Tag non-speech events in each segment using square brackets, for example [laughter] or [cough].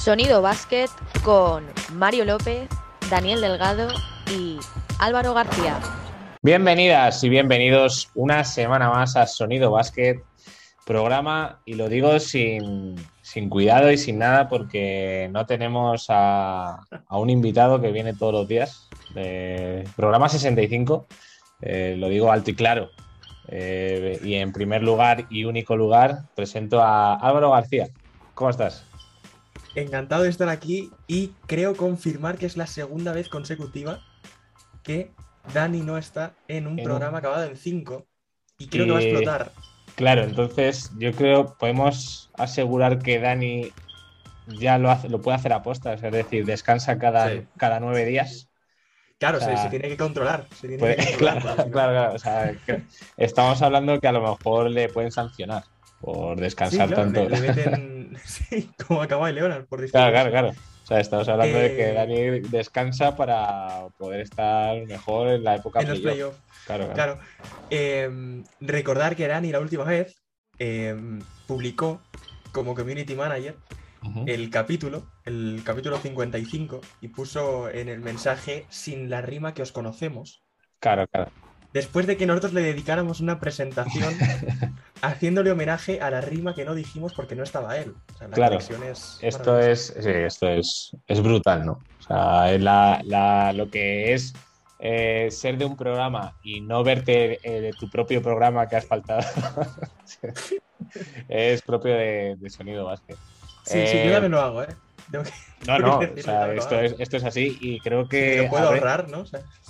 Sonido Básquet con Mario López, Daniel Delgado y Álvaro García. Bienvenidas y bienvenidos una semana más a Sonido Básquet, programa, y lo digo sin, cuidado y sin nada porque no tenemos a, un invitado que viene todos los días. programa 65, eh, lo digo alto y claro. Eh, y en primer lugar y único lugar presento a Álvaro García. ¿Cómo estás? Encantado de estar aquí y creo confirmar que es la segunda vez consecutiva que Dani no está en un programa acabado en 5 y creo que va a explotar. Claro, entonces yo creo podemos asegurar que Dani ya lo, hace, lo puede hacer a postas, es decir, descansa cada, cada nueve días. Claro, se, tiene que controlar. [laughs] claro, claro, estamos hablando que a lo mejor le pueden sancionar por descansar tanto. [laughs] [laughs] sí, como acaba de Leonard, por Claro, claro, claro. O sea, estamos hablando de que eh, Dani descansa para poder estar mejor en la época En los playoffs. Claro, claro. Em, recordar que Dani la última vez em, publicó como community manager el capítulo, el capítulo 55, y puso en el mensaje sin la rima que os conocemos. Claro, claro después de que nosotros le dedicáramos una presentación [laughs] haciéndole homenaje a la rima que no dijimos porque no estaba él. claro, esto es, esto es, es brutal, ¿no? O sea, es la, lo que es eh, ser de un programa y no verte eh, de tu propio programa que has faltado [laughs] [laughs] es propio de, Sonido Básquet. Sí, sí, yo también lo hago, ¿eh? [laughs] No, no, o sea, esto, es, esto es así y creo que... puedo ahorrar, ¿no?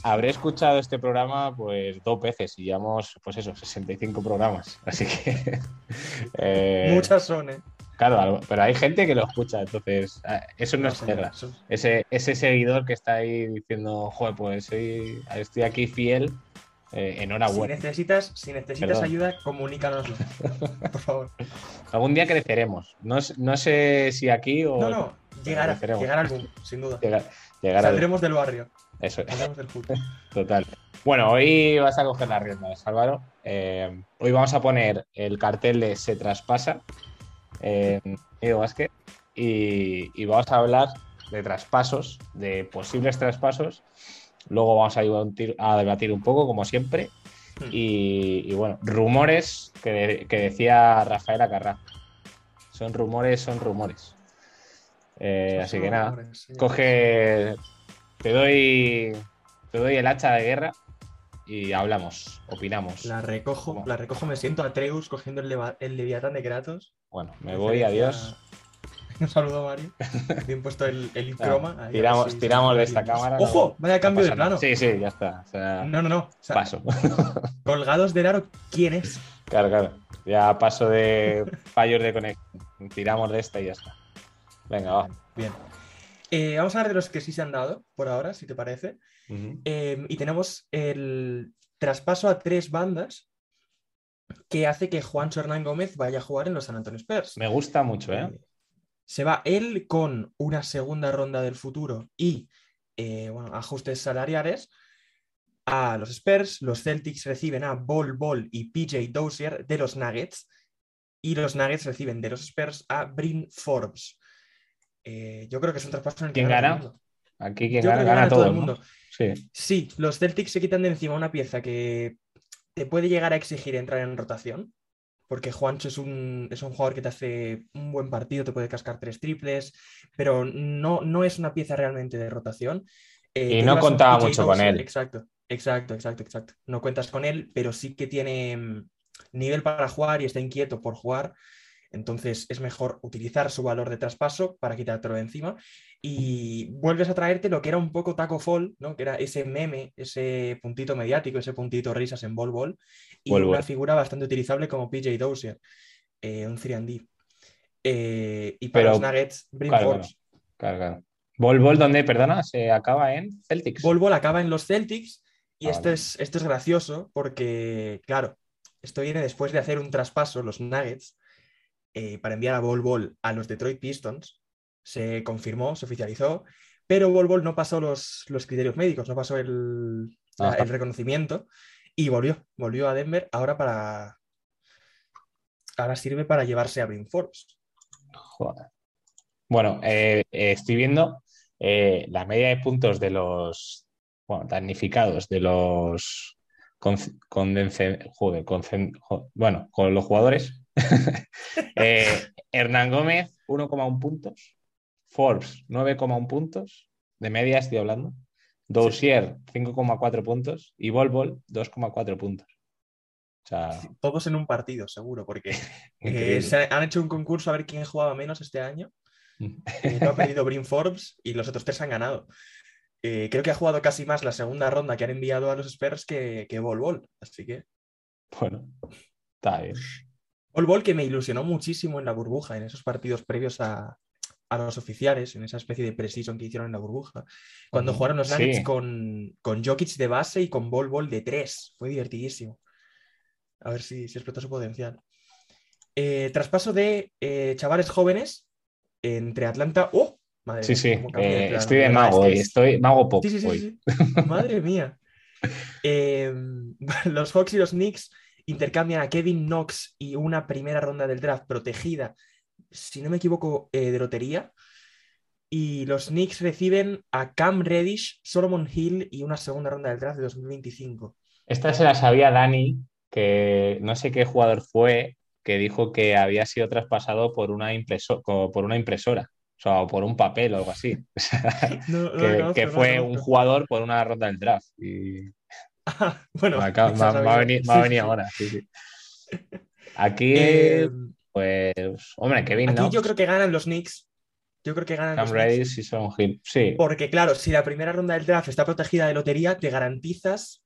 Habré escuchado este programa pues dos veces y llevamos, pues eso, 65 programas. [laughs] Así que... [laughs] Eh, Muchas son, ¿eh? Claro, pero hay gente que lo escucha, entonces ah, eso no, es guerra. Ese, ese seguidor que está ahí diciendo, joder, pues soy, estoy aquí fiel, eh, enhorabuena. Si necesitas, si necesitas ayuda, comunícanoslo, por favor. Algún día creceremos. No, no sé si aquí o. No, no, llegará, llegará algún, sin duda. Llegar, Saldremos del barrio. Eso es. [laughs] Total. Bueno, hoy vas a coger las riendas, Álvaro. Eh, hoy vamos a poner el cartel de Se traspasa en Edo Basket y, vamos a hablar de traspasos, de posibles traspasos. Luego vamos a, a debatir un poco, como siempre. Hmm. Y, bueno, rumores que, decía Rafael Acarrá. Son rumores, son rumores. Eh, así que nada, coge, te doy, te doy el hacha de guerra y hablamos, opinamos. La recojo, la recojo, me siento a Treus cogiendo el, el Leviatán de Kratos. Bueno, me voy, adiós. [laughs] Un saludo, Mario. [laughs] Bien puesto el, el croma. tiramos, tiramos de esta cámara. ¡Ojo! Vaya cambio de plano. Sí, sí, ya está. no, no, no. paso. [laughs] colgados de aro, ¿quién es? Claro, claro. Ya paso de fallos de conexión. Tiramos de esta y ya está. Venga, va. Bien. Eh, vamos a hablar de los que sí se han dado por ahora, si te parece. Em, y tenemos el traspaso a tres bandas que hace que Juan Hernán Gómez vaya a jugar en los San Antonio Spurs. Me gusta mucho, ¿eh? eh se va él con una segunda ronda del futuro y eh, bueno, ajustes salariales a los Spurs. Los Celtics reciben a Bol Bol y PJ Dozier de los Nuggets. Y los Nuggets reciben de los Spurs a Brin Forbes. Eh, yo creo que es un traspaso en el que ¿Quién gana? Aquí quien gana, gana, todo, el mundo. Sí. los Celtics se quitan de encima una pieza que te puede llegar a exigir entrar en rotación, porque Juancho es un, es un jugador que te hace un buen partido, te puede cascar tres triples, pero no, no es una pieza realmente de rotación. Eh, y no contaba mucho con él. Exacto, exacto, exacto, exacto. No cuentas con él, pero sí que tiene mm, nivel para jugar y está inquieto por jugar. Entonces es mejor utilizar su valor de traspaso para quitártelo de encima y vuelves a traerte lo que era un poco Taco Fall, ¿no? que era ese meme, ese puntito mediático, ese puntito risas en Ball Ball y una figura bastante utilizable como PJ Dozier, eh, un 3D. Eh, y para los Nuggets, Brim claro, claro, Ball Ball, ¿dónde, perdona? Se acaba en Celtics. Ball Ball acaba en los Celtics y ah, esto, es, esto es gracioso porque, claro, esto viene después de hacer un traspaso, los Nuggets, eh, para enviar a Bol Bol a los Detroit Pistons. Se confirmó, se oficializó, pero Bol Bol no pasó los, los criterios médicos, no pasó el, el, reconocimiento y volvió, volvió a Denver ahora para... Ahora sirve para llevarse a Brin Forbes. Bueno, eh, eh, estoy viendo eh, la media de puntos de los bueno, damnificados, de los con, joder, bueno, con los jugadores. [laughs] Eh, Hernán Gómez, 1,1 puntos. Forbes, 9,1 puntos. De media estoy hablando. Doucier, 5,4 puntos. Y Volvol, 2,4 puntos. O sea, Todos en un partido, seguro, porque [laughs] eh, se han hecho un concurso a ver quién jugaba menos este año. Eh, lo ha perdido [laughs] Brin Forbes y los otros tres han ganado. Eh, creo que ha jugado casi más la segunda ronda que han enviado a los Spurs que, que Bol Bol. Así que Bueno, está bien. Bol que me ilusionó muchísimo en la burbuja, en esos partidos previos a, a los oficiales, en esa especie de precision que hicieron en la burbuja. Cuando jugaron los sí. Nuggets con, con Jokic de base y con Bol Bol de tres. Fue divertidísimo. A ver si, si explotó su potencial. Eh, traspaso de eh, chavales jóvenes entre Atlanta. ¡Oh! Madre Sí, mía, sí, de eh, estoy de mago hoy, es- estoy mago pop Sí, sí, sí, hoy. sí. Madre mía. [laughs] Eh, [laughs] los Hawks y los Knicks intercambian a Kevin Knox y una primera ronda del draft protegida, si no me equivoco, eh, de lotería. Y los Knicks reciben a Cam Reddish, Solomon Hill y una segunda ronda del draft de 2025. Esta se la sabía Dani, que no sé qué jugador fue, que dijo que había sido traspasado por una, impreso- por una impresora, o sea, por un papel o algo así. [laughs] O sea, No, no lo que, fue un jugador por una ronda del draft. Y Ah, [laughs] bueno, ha Sí, venido sí. ahora. sí, sí. [laughs] Aquí, Eh, pues, hombre, Kevin aquí Knox, yo creo que ganan los Knicks. Yo creo que ganan Cam los Knicks. Reddish y Son Hill. Sí, Porque, claro, si la primera ronda del draft está protegida de lotería, te garantizas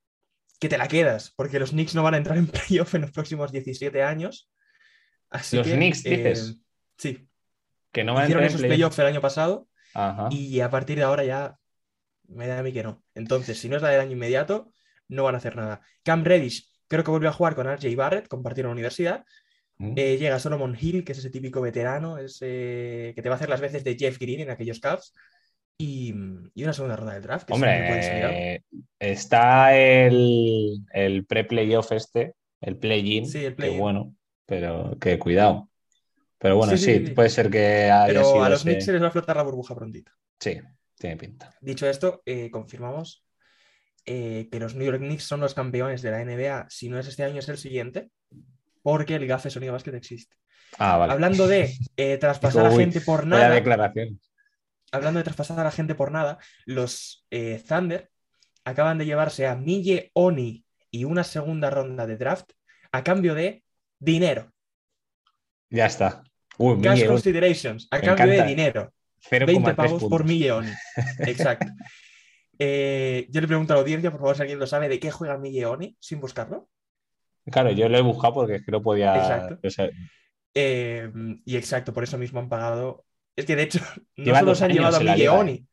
que te la quedas, porque los Knicks no van a entrar en [laughs] playoff en los próximos 17 años. Así Los que, Knicks, eh, dices. sí, que no va a entrar en esos playoff. playoffs el año pasado Ajá. y a partir de ahora ya me da a mí que no. Entonces, si no es la del año inmediato, no van a hacer nada. Cam Reddish creo que vuelve a jugar con RJ Barrett, compartieron universidad. Mm. Eh, llega Solomon Hill, que es ese típico veterano, ese que te va a hacer las veces de Jeff Green en aquellos Cavs. Y, y una segunda ronda del draft. Que. Hombre, está el, el pre-playoff este, el play-in, Sí, el que play-in. bueno, pero que cuidado. Pero bueno, Sí, sí, sí, sí. puede ser que haya Pero sido a los ese- Knicks se les va a flotar la burbuja prontito. Sí, tiene pinta. Dicho esto, eh, confirmamos eh, que los New York Knicks son los campeones de la NBA. Si no es este año, es el siguiente. Porque el GAFE Sonido Basket existe. Ah, vale. Hablando de [laughs] eh, traspasar a Uy, gente por nada. declaración. hablando de traspasar a la gente por nada, los eh, Thunder acaban de llevarse a Mille Oni y una segunda ronda de draft a cambio de dinero. Ya está. Uy, Cash considerations, a Me cambio de dinero. 0,3 20 pavos puntos. por Mille Oni. Exacto. [laughs] Eh, yo le pregunto a la audiencia, por favor, si alguien lo sabe, ¿de qué juega Oni sin buscarlo? Claro, yo lo he buscado porque es que no podía. Exacto. o sea, Eh, y exacto, por eso mismo han pagado. Es que de hecho, [laughs] no Lleva se han llevado a liga, Milleoni.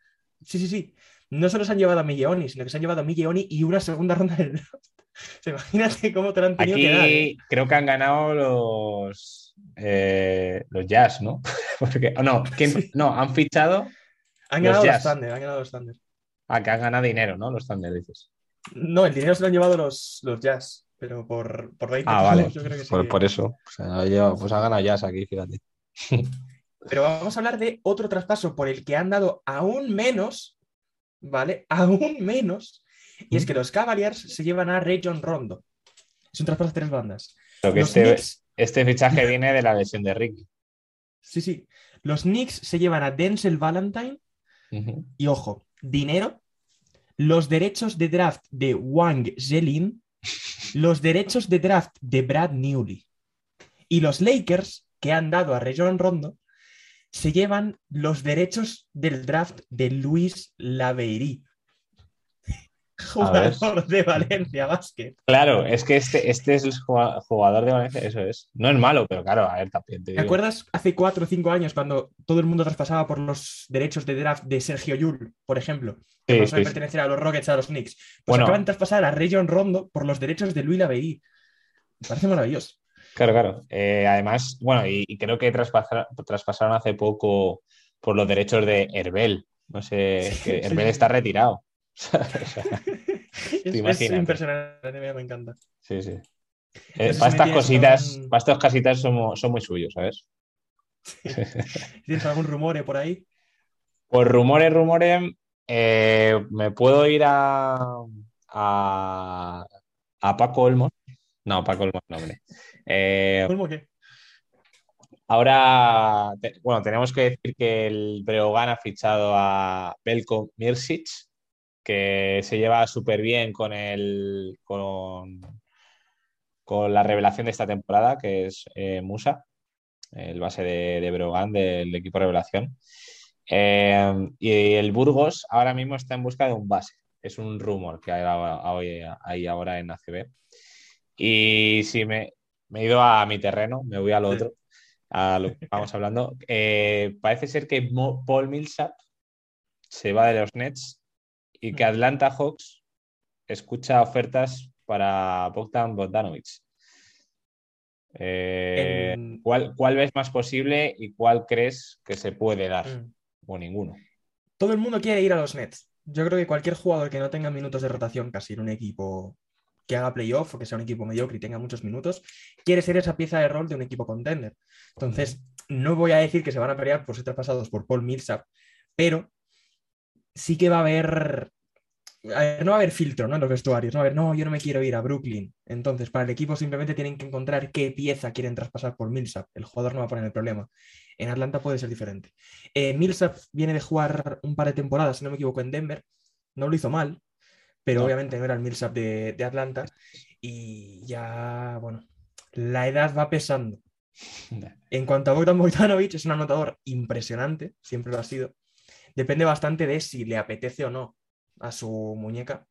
Sí, sí, sí. No solo se han llevado a Milleoni, sino que se han llevado a Milleoni y una segunda ronda del draft. [laughs] Imagínate cómo te lo han tenido que dar. ¿eh? Aquí creo que han ganado los, eh, los Jazz, ¿no? [laughs] Porque, oh, no, ¿quién- Sí. no, han fichado Han los ganado los Jazz. Thunder, han ganado los Thunder. A que han ganado dinero, ¿no? Los Thunder, dices. No, el dinero se lo han llevado los, los Jazz, pero por, por 20 Ah, vale. yo creo que sí. Por, por eso. O sea, ha llevado- pues ha ganado Jazz aquí, fíjate. [laughs] Pero vamos a hablar de otro traspaso por el que han dado aún menos, ¿vale? Aún menos. Y es que los Cavaliers se llevan a Rajon Rondo. Es un traspaso a tres bandas. Lo que este, Knicks, este fichaje viene de la lesión de Ricky. sí, sí. Los Knicks se llevan a Denzel Valentine y, ojo, dinero, los derechos de draft de Wang Zelin, los derechos de draft de Brad Newley. Y los Lakers, que han dado a Rajon Rondo, se llevan los derechos del draft de Luis Laveiri. [laughs] Jugador de Valencia Basket. Claro, es que este, este es el jugador de Valencia, eso es. No es malo, pero claro, a ver, también te ¿Te digo. acuerdas hace cuatro o cinco años cuando todo el mundo traspasaba por los derechos de draft de Sergio Yul, por ejemplo? Que Sí, pasó de sí, sí. pertenecer a los Rockets a los Knicks. Pues Bueno. acaban de traspasar a Rayon Rondo por los derechos de Luis Laveí. Me parece maravilloso. Claro, claro. Eh, además, bueno, y, y creo que traspasar- traspasaron hace poco por los derechos de Herbel. No sé, que sí, Herbel sí. está retirado. [laughs] Es, es impresionante, me encanta. sí, sí. Eh, para estas cositas, para estas casitas somos, son muy suyos, ¿sabes? [laughs] ¿Tienes algún rumore por ahí? Por rumores, rumores, eh, me puedo ir a, a, a Paco Olmos. No, Paco Olmos, no, hombre. Eh, ¿Cómo qué? ahora, te- bueno, tenemos que decir que el Breogán ha fichado a Belko Mirsic, que se lleva súper bien con el, con, con la revelación de esta temporada, que es eh, Musa, el base de, de Breogán, del equipo revelación. Eh, y el Burgos ahora mismo está en busca de un base. Es un rumor que hay, hay ahora en ACB. Y si me, me he ido a mi terreno, me voy al otro, a lo que vamos hablando. Eh, parece ser que Paul Millsap se va de los Nets y que Atlanta Hawks escucha ofertas para Bogdan Bogdanovic. Eh, En- ¿cuál, cuál ves más posible y cuál crees que se puede dar? Mm. O ninguno. Todo el mundo quiere ir a los Nets. Yo creo que cualquier jugador que no tenga minutos de rotación casi en un equipo que haga playoff o que sea un equipo mediocre y tenga muchos minutos, quiere ser esa pieza de rol de un equipo contender. Entonces, no voy a decir que se van a pelear por ser traspasados por Paul Millsap, pero sí que va a haber. a ver, no va a haber filtro ¿no? en los vestuarios. No va a haber, no, yo no me quiero ir a Brooklyn. Entonces, para el equipo simplemente tienen que encontrar qué pieza quieren traspasar por Millsap. El jugador no va a poner el problema. En Atlanta puede ser diferente. Eh, Millsap viene de jugar un par de temporadas, si no me equivoco, en Denver. No lo hizo mal, pero No. obviamente no era el Millsap de, de Atlanta. Y ya, bueno, la edad va pesando. [laughs] En cuanto a Bogdan Bogdanovic, es un anotador impresionante, siempre lo ha sido. Depende bastante de si le apetece o no a su muñeca,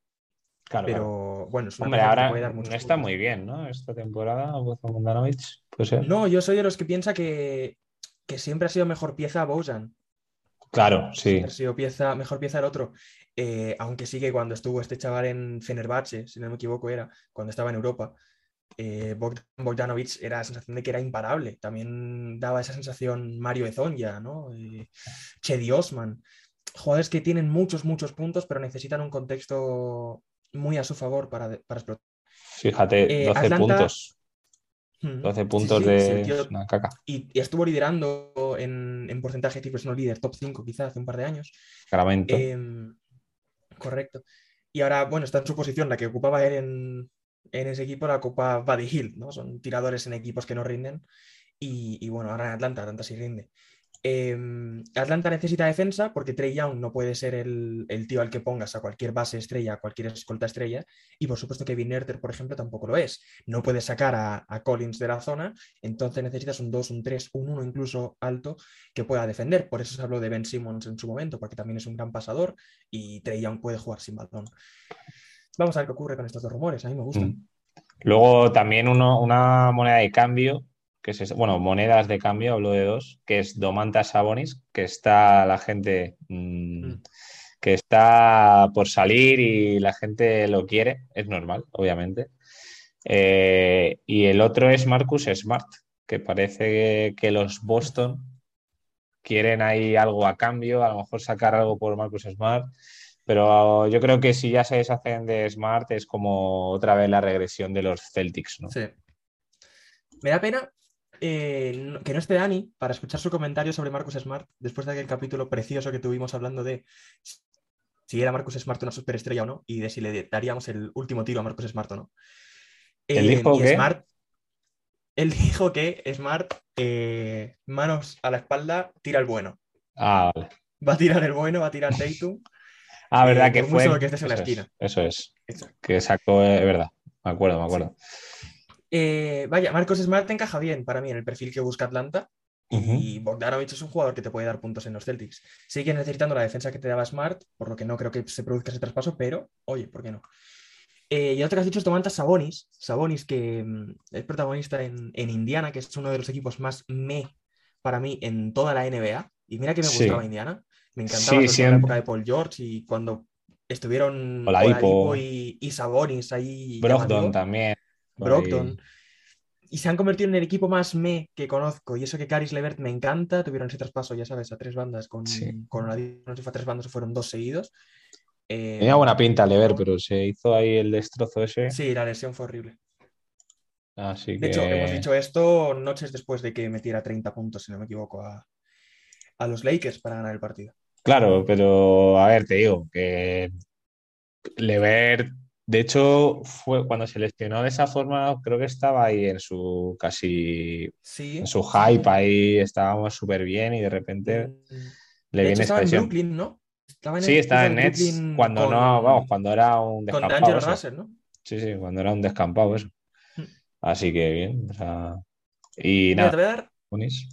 Claro, claro. pero bueno, es una Hombre, que puede dar no muchos está puntos. muy bien, ¿no? Esta temporada, puede ser. No, yo soy de los que piensa que, que siempre ha sido mejor pieza Bojan. Claro, sí. Siempre ha sido pieza, mejor pieza el otro. Eh, aunque sí que cuando estuvo este chaval en Fenerbahce, si no me equivoco, era cuando estaba en Europa, eh, Bogdan Bogdanovic era la sensación de que era imparable. También daba esa sensación Mario Ezonja, ¿no? Eh, Chedi Osman. Jugadores que tienen muchos, muchos puntos, pero necesitan un contexto muy a su favor para, de- para explotar. Fíjate, Eh, 12 Atlanta- puntos. Mm. 12 Sí, puntos sí, sí, de una caca. y, y estuvo liderando en, en porcentaje es no líder, top 5 quizás hace un par de años. Caramento. Em, correcto. Y ahora, bueno, está en su posición, la que ocupaba él en, en ese equipo, la ocupa Buddy Hill, ¿no? Son tiradores en equipos que no rinden. Y, bueno, ahora en Atlanta, Atlanta sí rinde. Em, Atlanta necesita defensa porque Trey Young no puede ser el, tío al que pongas a cualquier base estrella, a cualquier escolta estrella. Y por supuesto que Nerter, por ejemplo, tampoco lo es. No puedes sacar a, a Collins de la zona, entonces necesitas un 2, un 3, un 1 incluso alto que pueda defender. Por eso se habló de Ben Simmons en su momento, porque también es un gran pasador y Trey Young puede jugar sin balón. Vamos a ver qué ocurre con estos dos rumores, a mí me gustan. Mm. Luego también uno- una moneda de cambio, que es, bueno, monedas de cambio, hablo de dos, que es Domantas Sabonis, que está la gente mm, Mm. que está por salir y la gente lo quiere, es normal, obviamente. Eh, y el otro es Marcus Smart, que parece que los Boston quieren ahí algo a cambio, a lo mejor sacar algo por Marcus Smart. Pero yo creo que si ya se deshacen de Smart es como otra vez la regresión de los Celtics, ¿no? Sí. Me da pena eh, que no esté Dani para escuchar su comentario sobre Marcus Smart después de aquel capítulo precioso que tuvimos hablando de si era Marcus Smart una superestrella o no y de si le daríamos el último tiro a Marcus Smart o no. ¿Él Eh, dijo y qué? Smart, él [laughs] dijo que Smart, eh, manos a la espalda, tira el bueno. Ah, vale. Va a tirar el bueno, va a tirar Tatum. Ah, verdad Eh, que fue. que estés en la eso es, esquina. eso es. Exacto. Que sacó, eh, es verdad. Me acuerdo, me acuerdo. Eh, vaya, Marcos Smart encaja bien para mí en el perfil que busca Atlanta. Y Bogdanovich es un jugador que te puede dar puntos en los Celtics. Sigue necesitando la defensa que te daba Smart, por lo que no creo que se produzca ese traspaso, pero oye, ¿por qué no? Eh, y otro que has dicho es Domantas Sabonis. Sabonis, que mm, es protagonista en, en Indiana, que es uno de los equipos más me para mí en toda la NBA. Y mira que me Sí. gustaba Indiana. Me encantaba Sí, en la siempre. época de Paul George y cuando estuvieron Oladipo. Y, y Sabonis ahí. Brogdon también. Brogdon. Y se han convertido en el equipo más me que conozco. Y eso que Caris Levert me encanta. Tuvieron ese traspaso, ya sabes, a tres bandas con, Sí. con Oladipo. No sé si fue a tres bandas o fueron dos seguidos. Eh, Tenía buena pinta Lever, pero se hizo ahí el destrozo ese. Sí, la lesión fue horrible. Así De hecho, hemos que- dicho esto noches después de que metiera 30 puntos, si no me equivoco, a, a los Lakers para ganar el partido. Claro, pero a ver, te digo que Levert, de hecho, fue cuando se lesionó de esa forma, creo que estaba ahí en su casi, Sí. en su hype, ahí estábamos súper bien y de repente Mm, le De viene hecho, esta estaba en. Brooklyn, ¿no? Estaba en Sí, el estaba en Nets Brooklyn cuando con- no, vamos, cuando era un descampado. D'Angelo eso. Russell, ¿no? Sí, sí, cuando era un descampado eso. Mm. Así que bien, o sea, y Mira, te nada, voy a dar, Unis.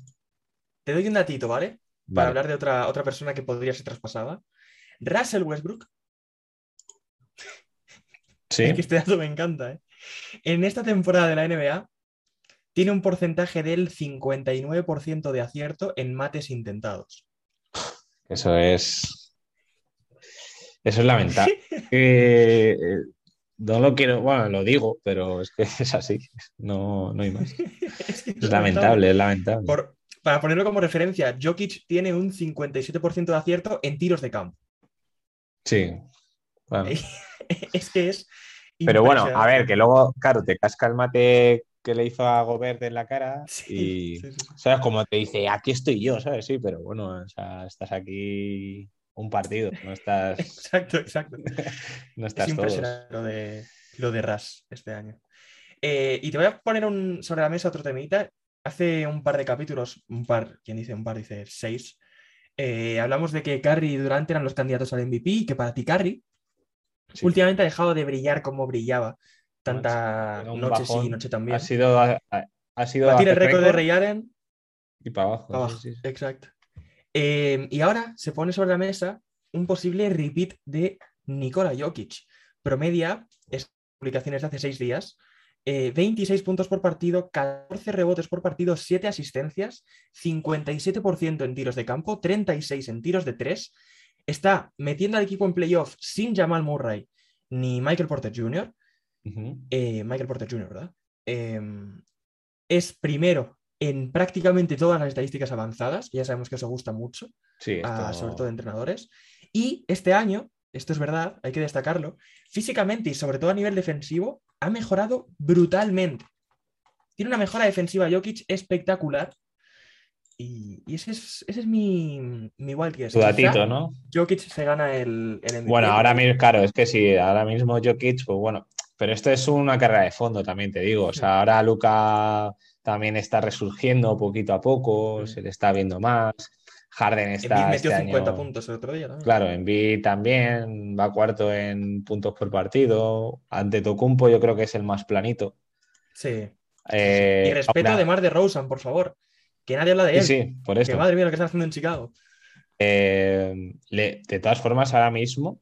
te doy un datito, ¿vale? Para Vale. hablar de otra, otra persona que podría ser traspasada. Russell Westbrook, Sí, es que este dato me encanta, ¿eh? En esta temporada de la NBA tiene un porcentaje del 59% de acierto en mates intentados. eso es. Eso es lamentable. [laughs] Eh, no lo quiero, bueno, lo digo, pero es que [laughs] es así. No, no hay más. Es que Es lamentable, es lamentable. Por- para ponerlo como referencia, Jokic tiene un 57% de acierto en tiros de campo. Sí. Bueno. [laughs] Es que es. Pero bueno, a ver, que luego, claro, te casca el mate que le hizo a Gobert en la cara [laughs] Sí, y, sí, sí, sí. ¿sabes? Como te dice, aquí estoy yo, ¿sabes? Sí, pero bueno, o sea, estás aquí un partido, no estás, [laughs] Exacto, exacto. no Es estás todos. impresionante lo de, lo de Ras este año. Eh, y te voy a poner un, sobre la mesa otro temita. Hace un par de capítulos, un par, quien dice un par dice seis, eh, hablamos de que Curry y Durant eran los candidatos al MVP y que para ti Curry Sí. últimamente ha dejado de brillar como brillaba tanta noche sí, bajón. noche también. Ha sido, ha, ha sido Batir el récord de Ray Allen y para abajo. para abajo. sí, sí. Exacto. Eh, y ahora se pone sobre la mesa un posible repeat de Nikola Jokic. Promedia, es publicaciones de hace seis días, eh, 26 puntos por partido, 14 rebotes por partido, 7 asistencias, 57% en tiros de campo, 36 en tiros de 3. Está metiendo al equipo en playoff sin Jamal Murray ni Michael Porter Jr. Eh, Michael Porter Jr., ¿verdad? Eh, es primero en prácticamente todas las estadísticas avanzadas, ya sabemos que eso gusta mucho, Sí, a- sobre todo de entrenadores. Y este año, esto es verdad, hay que destacarlo, físicamente y sobre todo a nivel defensivo, ha mejorado brutalmente. Tiene una mejora defensiva Jokic espectacular. Y, y ese, es, ese es mi, mi wild guess. tu datito, ¿no? Jokic se gana el, el MVP. Bueno, ahora mismo, claro, es que sí, ahora mismo Jokic, pues bueno, pero esto es una carrera de fondo también, te digo. O sea, ahora Luca también está resurgiendo poquito a poco, Mm. se le está viendo más. Harden Embiid está metió este 50 año- puntos el otro día también. Claro, Embiid también va cuarto en puntos por partido. Ante Tocumpo yo creo que es el más planito. Sí. Eh, Y respeto ahora- además de Rosen, por favor. Que nadie habla de Sí, él. sí, por Que esto. madre mía lo que están haciendo en Chicago. Eh, le- de todas formas, ahora mismo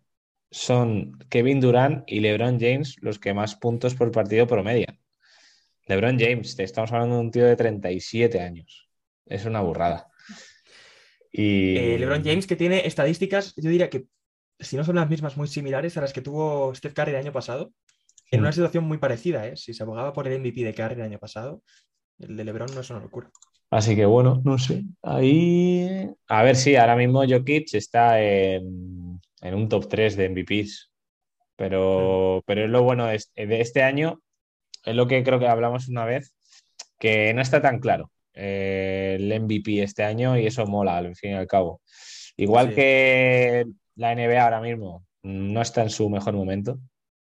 son Kevin Durant y LeBron James los que más puntos por partido promedian. LeBron James, te estamos hablando de un tío de 37 años. Es una burrada. Y Eh, LeBron James que tiene estadísticas, yo diría que si no son las mismas, muy similares a las que tuvo Steph Curry el año pasado, en una situación muy parecida, ¿eh? Si se abogaba por el MVP de Curry el año pasado, el de LeBron no es una locura. Así que bueno, no sé. Ahí. A ver si ahora mismo Jokic está en, en un top 3 de MVPs. Pero, pero es lo bueno de este, de este año, es lo que creo que hablamos una vez, que no está tan claro eh, el MVP este año y eso mola al fin y al cabo. Igual Sí. que la NBA ahora mismo no está en su mejor momento,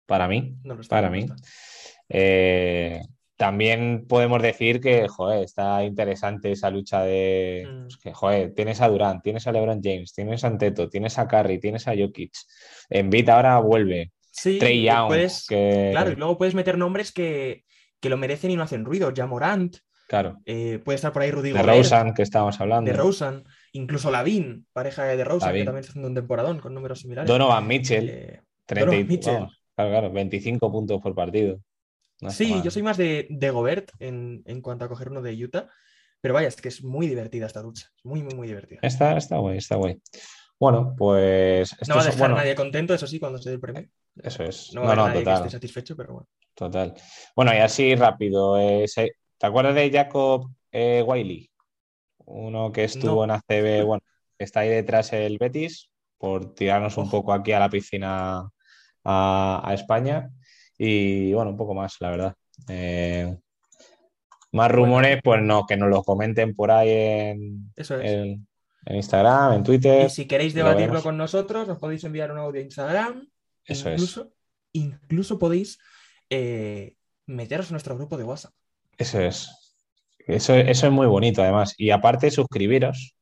para mí. No está, Para no mí. Eh, también podemos decir que, joder, está interesante esa lucha de, Mm. pues que, joder, tienes a Durant, tienes a LeBron James, tienes a Anteto, tienes a Curry, tienes a Jokic. Embiid ahora vuelve. Sí, Trey Young, puedes- que, claro, y luego puedes meter nombres que, que lo merecen y no hacen ruido. Ya Morant, claro, eh, puede estar por ahí Rudy de Rosen, que estábamos hablando. de Rosen, incluso Lavin, pareja de Rosen, que también está haciendo un temporadón con números similares. Donovan Mitchell, Eh, 30 y- Donovan Mitchell. vamos, claro, claro, 25 puntos por partido. No Sí, mal. yo soy más de, de Gobert en, en cuanto a coger uno de Utah, pero vaya, es que es muy divertida esta lucha, es muy, muy, muy divertida. Está, está guay, está guay. Bueno, pues No va a dejar bueno, a nadie contento, eso sí, cuando se dé el premio. eso es. No No, va no, nadie que total. esté satisfecho, pero bueno. Total. Bueno, y así rápido. eh, se- ¿te acuerdas de Jacob eh, Wiley? Uno que estuvo No. en ACB, bueno, está ahí detrás el Betis, por tirarnos un poco aquí a la piscina a, a España. Y bueno, un poco más, la verdad. Eh, Más rumores, pues no, que nos los comenten por ahí en, Eso es. en, en Instagram, en Twitter. Y si queréis lo debatirlo con nosotros, nos podéis enviar un audio a Instagram. Eso es. incluso, Incluso podéis eh, meteros en nuestro grupo de WhatsApp. Eso es. Eso, eso es muy bonito, además. Y aparte, suscribiros,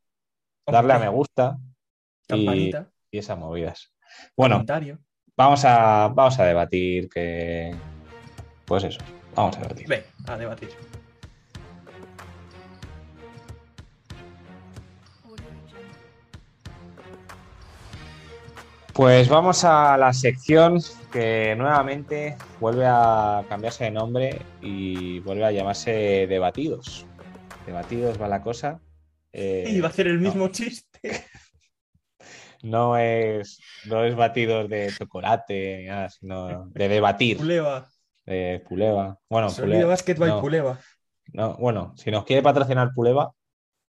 darle a me gusta [laughs] y, Campanita, y esas movidas. Bueno, comentario. vamos a, vamos a debatir que. Pues eso, vamos a debatir. Ven, a debatir. Pues vamos a la sección que nuevamente vuelve a cambiarse de nombre y vuelve a llamarse Debatidos. Debatidos va la cosa. Eh, Y va a hacer el no. mismo chiste. [laughs] no es, no es batidos de chocolate nada, sino de debatir, Puleva. de Puleva. Bueno, Puleva- Basket by no, Puleva. no, bueno, si nos quiere patrocinar Puleva,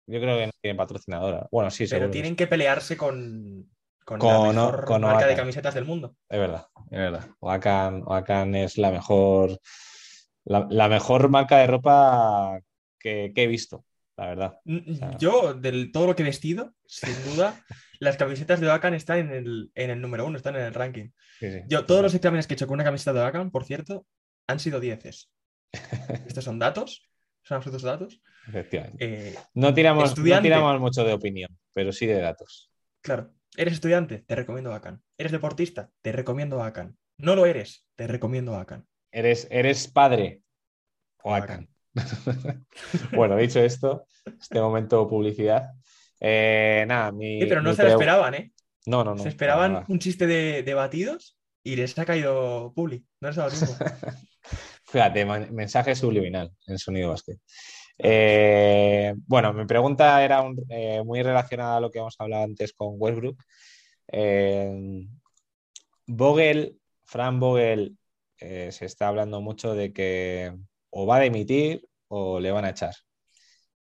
yo creo que no tiene patrocinadora. Bueno, sí, Pero seguro. tienen que pelearse con, con, Con- la mejor con marca de camisetas del mundo. Es verdad, es verdad. Oakan, Oakan es la mejor, la, la mejor marca de ropa que, que he visto, la verdad. Sea- Yo, de todo lo que he vestido, sin [laughs] duda, las camisetas de Oakan están en el, en el número uno, están en el ranking. Sí, sí. Yo, todos los exámenes que he hecho con una camiseta de Oakan, por cierto, han sido dieces. [laughs] Estos son datos, son absolutos datos. Efectivamente. Eh, No tiramos, no tiramos mucho de opinión, pero sí de datos. claro, eres estudiante, te recomiendo Oakan. Eres deportista, te recomiendo Oakan. No lo eres, te recomiendo Oakan. ¿Eres, eres padre? Oakan. [laughs] bueno, dicho esto, este momento publicidad. eh, nada, mi. Sí, pero no mi se lo esperaban, ¿eh? No, no, no. Se esperaban un chiste de, de batidos y les ha caído Publi. No les ha dado tiempo. [laughs] Fíjate, mensaje subliminal en sonido básquet. Eh, bueno, mi pregunta era un- eh, muy relacionada a lo que hemos hablado antes con Westbrook. Eh, Vogel, Fran Vogel, se está hablando mucho de que o va a dimitir o le van a echar.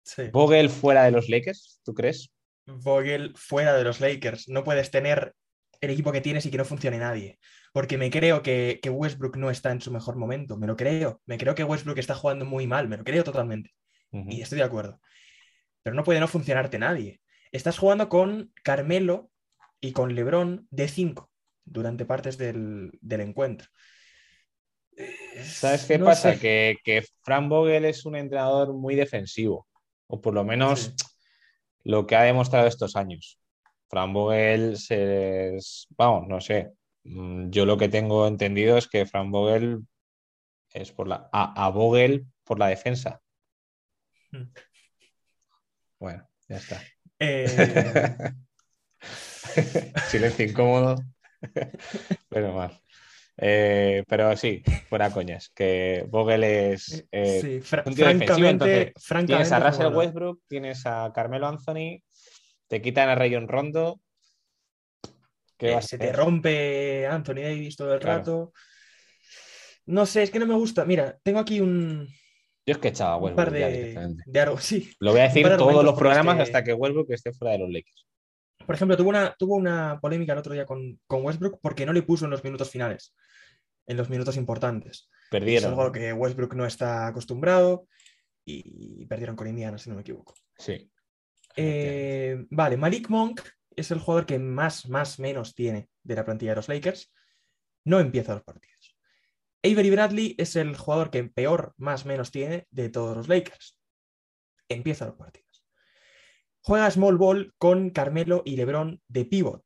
Sí. Vogel fuera de los Lakers, ¿tú crees? Vogel fuera de los Lakers. No puedes tener el equipo que tienes y que no funcione nadie. Porque me creo que, que Westbrook no está en su mejor momento. Me lo creo. Me creo que Westbrook está jugando muy mal. Me lo creo totalmente. Y estoy de acuerdo. Pero no puede no funcionarte nadie. Estás jugando con Carmelo y con LeBron de 5 durante partes del, del encuentro. ¿Sabes qué No pasa? sé. Que, que Fran Vogel es un entrenador muy defensivo, o por lo menos Sí. lo que ha demostrado estos años. Fran Vogel se es- vamos, no sé. Mm, Yo lo que tengo entendido es que Fran Vogel es por la a, a Vogel por la defensa. Mm. Bueno, ya está. Eh, [laughs] Silencio incómodo. pero mal. Eh, pero sí, fuera coñas, que Vogel es eh, sí, fra- un tío francamente, entonces, francamente Tienes a Russell. Westbrook, tienes a Carmelo Anthony, te quitan a Rayon Rondo. ¿Qué Eh, a se te rompe Anthony Davis todo el Claro. rato. No sé, es que no me gusta. Mira, tengo aquí un, Yo es que echaba a un Westbrook par ya de, directamente. de algo. Sí, Lo voy a decir de todos los programas que- hasta que Westbrook esté fuera de los Lakers. por ejemplo, tuvo una, tuvo una polémica el otro día con, con Westbrook porque no le puso en los minutos finales, en los minutos importantes. Es Perdieron. algo a lo que Westbrook no está acostumbrado y perdieron con Indiana, si no me equivoco. Sí. Eh, vale, Malik Monk es el jugador que más, más, menos tiene de la plantilla de los Lakers. No empieza los partidos. Avery Bradley es el jugador que peor, más, menos tiene de todos los Lakers. Empieza los partidos. Juega small ball con Carmelo y LeBron de pivot,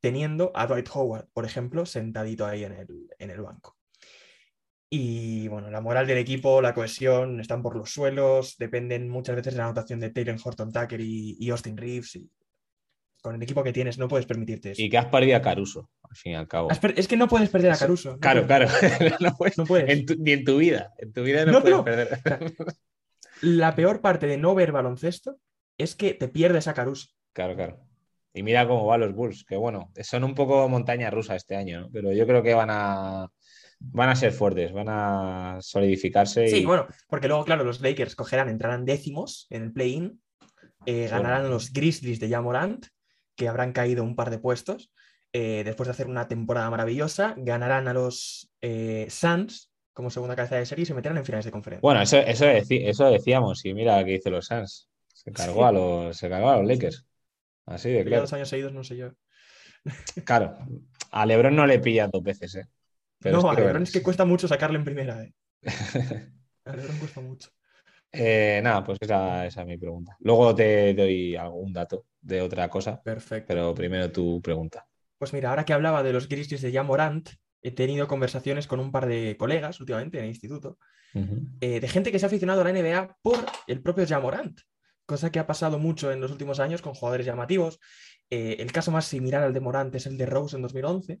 teniendo a Dwight Howard, por ejemplo, sentadito ahí en el, en el banco. Y bueno, la moral del equipo, la cohesión, están por los suelos, dependen muchas veces de la anotación de Taylor Horton Tucker y, y Austin Reeves. y con el equipo que tienes no puedes permitirte eso. Y que has perdido a Caruso, al fin y al cabo. Es que no puedes perder a Caruso. no Claro, puedes. claro. [laughs] no puedes- No puedes. en tu- ni en tu vida. En tu vida no, No, puedes perder. La peor parte de no ver baloncesto es que te pierdes a Caruso. Claro, claro. Y mira cómo van los Bulls, que bueno, son un poco montaña rusa este año, ¿no? Pero yo creo que van a van a ser fuertes, van a solidificarse y Sí, bueno, porque luego, claro, los Lakers cogerán, entrarán décimos en el play-in, eh, ganarán los Grizzlies de Jamorant, que habrán caído un par de puestos, eh, después de hacer una temporada maravillosa, ganarán a los eh, Suns, como segunda cabeza de serie y se meterán en finales de conferencia. Bueno, eso, eso, eso decíamos, y mira que dice los Suns. Se cargó, a los, se cargó a los Lakers. Así de claro. dos años seguidos, no sé yo. [laughs] Claro, a Lebron no le pilla dos veces, ¿eh? no, a Lebron es que cuesta mucho sacarle en primera, ¿eh? [laughs] a Lebron cuesta mucho. Eh, nada, pues esa, esa, es mi pregunta. Luego te doy algún dato de otra cosa. Perfecto. Pero primero tu pregunta. Pues mira, ahora que hablaba de los Grizzlies de Jamorant, he tenido conversaciones con un par de colegas últimamente en el instituto, eh, de gente que se ha aficionado a la NBA por el propio Jamorant, cosa que ha pasado mucho en los últimos años con jugadores llamativos. Eh, el caso más similar al de Morant es el de Rose en 2011.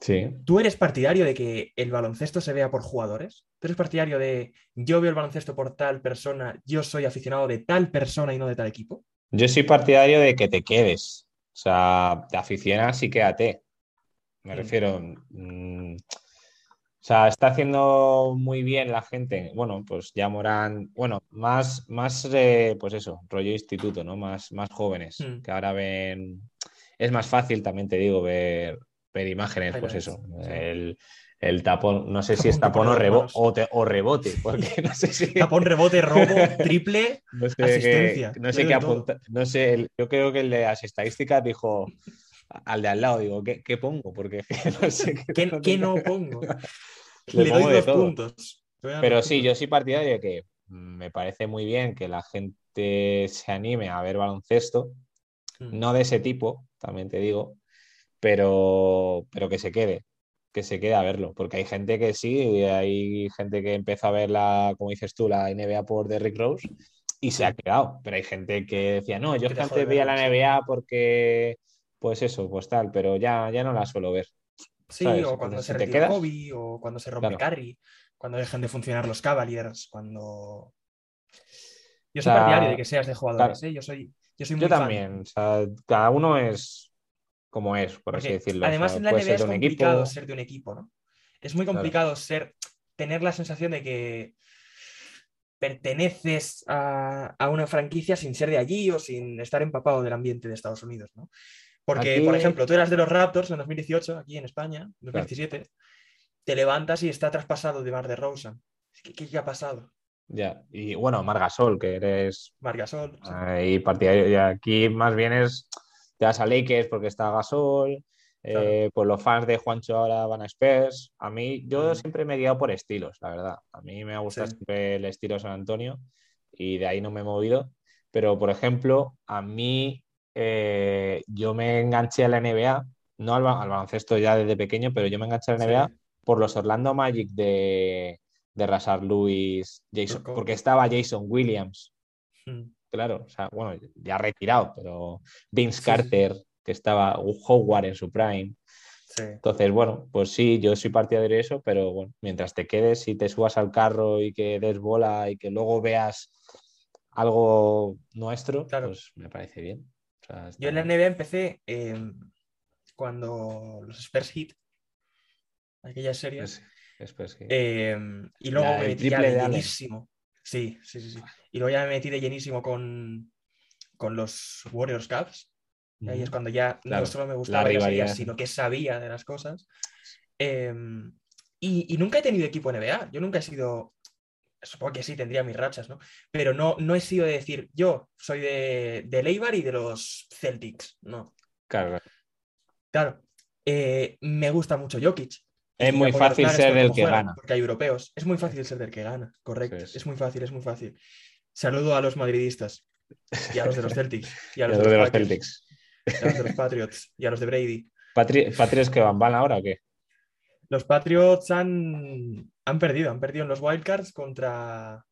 Sí. ¿Tú eres partidario de que el baloncesto se vea por jugadores? ¿Tú eres partidario de yo veo el baloncesto por tal persona, yo soy aficionado de tal persona y no de tal equipo? Yo soy partidario de que te quedes. O sea, te aficionas y quédate. Me refiero. Mm, o sea, está haciendo muy bien la gente. Bueno, pues ya Morán, bueno, más, más pues eso, rollo instituto, ¿no? Más, más jóvenes, mm. que ahora ven. Es más fácil, también te digo, ver, ver imágenes, pues eso. El, tapón, no sé si es tapón o, o, rebote, [laughs] porque no sé si. Tapón, rebote, robo, [laughs] triple, no sé asistencia. no sé qué apunta, no sé, yo creo que el de las estadísticas dijo al de al lado, digo, ¿qué, qué pongo? Porque [laughs] no sé qué, ¿Qué, no pongo? Le, doy dos puntos. Pero sí, yo soy partidario de que me parece muy bien que la gente se anime a ver baloncesto, mm. no de ese tipo, también te digo, pero, pero que se quede, que se quede a verlo, porque hay gente que sí, hay gente que empezó a ver la, como dices tú, la NBA por Derrick Rose y se ha quedado, pero hay gente que decía, no, yo antes veía la NBA porque pues eso, pues tal, pero ya, ya no la suelo ver. Sí, o cuando se retira Kobe, o cuando se rompe Curry, cuando dejan de funcionar los Cavaliers, cuando... Yo soy partidario de que seas de jugadores, ¿eh? Yo soy, yo soy muy Yo también, o sea, cada uno es como es, por así decirlo. Además, en la NBA es complicado ser de un equipo, ¿no? Es muy complicado ser, tener la sensación de que perteneces a, a, una franquicia sin ser de allí o sin estar empapado del ambiente de Estados Unidos, ¿no? Porque, por ejemplo, tú eras de los Raptors en 2018, aquí en España, 2017, te levantas y está traspasado de Mar de Rosa. ¿Qué, ¿Qué, ha pasado? Ya, y bueno, Margasol, que eres. Margasol. Y partidario, y aquí más bien es. Te vas a Lakers porque está Gasol. Eh, pues los fans de Juancho ahora van a Spurs. A mí, yo siempre me he guiado por estilos, la verdad. A mí me ha gustado siempre el estilo San Antonio y de ahí no me he movido. Pero, por ejemplo, a mí eh, yo me enganché a la NBA, no al, baloncesto ya desde pequeño, pero yo me enganché a la NBA por los Orlando Magic de, de Rasar Lewis, Jason, porque estaba Jason Williams. Claro, o sea, bueno, ya retirado, pero Vince Carter, que estaba Howard en su prime. Entonces, bueno, pues sí, yo soy partidario de eso, pero bueno, mientras te quedes y te subas al carro y que des bola y que luego veas algo nuestro, pues me parece bien. Yo en la NBA empecé em, cuando los Spurs Hit, aquellas series. Em, y luego me metí. Sí, sí, sí, sí. Y luego ya me metí de llenísimo con, con los Warriors. Y ahí es cuando ya no solo me gustaba la series, sino que sabía de las cosas. Em, y, nunca he tenido equipo NBA. Yo nunca he sido supongo que sí, tendría mis rachas, ¿no? Pero no, no he sido de decir, yo soy de, de Leibar y de los Celtics, no. Claro. Claro. Eh, me gusta mucho Jokic. Es muy fácil ser el que gana. Porque hay europeos. Es muy fácil ser el que gana, correcto. Es. muy fácil, es muy fácil. Saludo a los madridistas y a los de los Celtics. Y a [laughs] los, de, los Celtics. Y a los de los Patriots y a los de Brady. ¿Patriots que van? ¿Van ahora o qué? Los Patriots han, han perdido, han perdido en los wildcards contra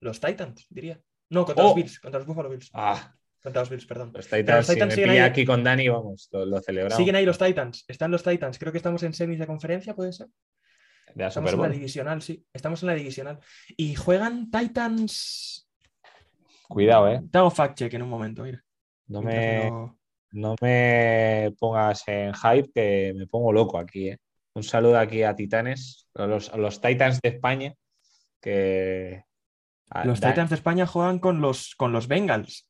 los Titans, diría. No, contra los oh. Bills, contra los Buffalo Bills. Ah. Los Bills, perdón. Los Titans, siguen ahí. aquí con Dani, vamos, lo, celebramos. Siguen ahí los Titans, están los Titans. Creo que estamos en semis de conferencia, ¿puede ser? estamos en la divisional, sí. Estamos en la divisional. Y juegan Titans. Cuidado, eh. Te hago fact check en un momento, mira. No me, no me pongas en hype, que me pongo loco aquí, eh. Un saludo aquí a Titanes, a los, Titans de España. Que... Los Titans de España juegan con los, con los Bengals.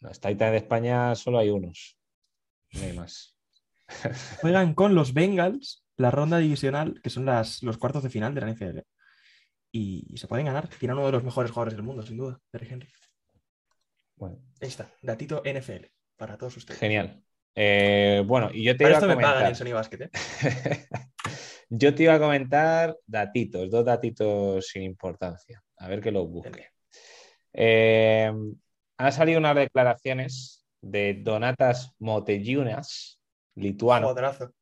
Los Titans de España solo hay unos. No hay más. [laughs] Juegan con los Bengals la ronda divisional, que son las, los cuartos de final de la NFL. Y, se pueden ganar. Tiene uno de los mejores jugadores del mundo, sin duda, Derrick Henry. Bueno. Ahí está, datito NFL para todos ustedes. Genial. Eh, bueno, y yo te Para iba a esto me comentar. pagan en Sony Basket, ¿eh? [laughs] yo te iba a comentar datitos, dos datitos sin importancia. A ver que los busque. Eh, han salido unas declaraciones de Donatas Motejunas, lituano. Jugadorazo.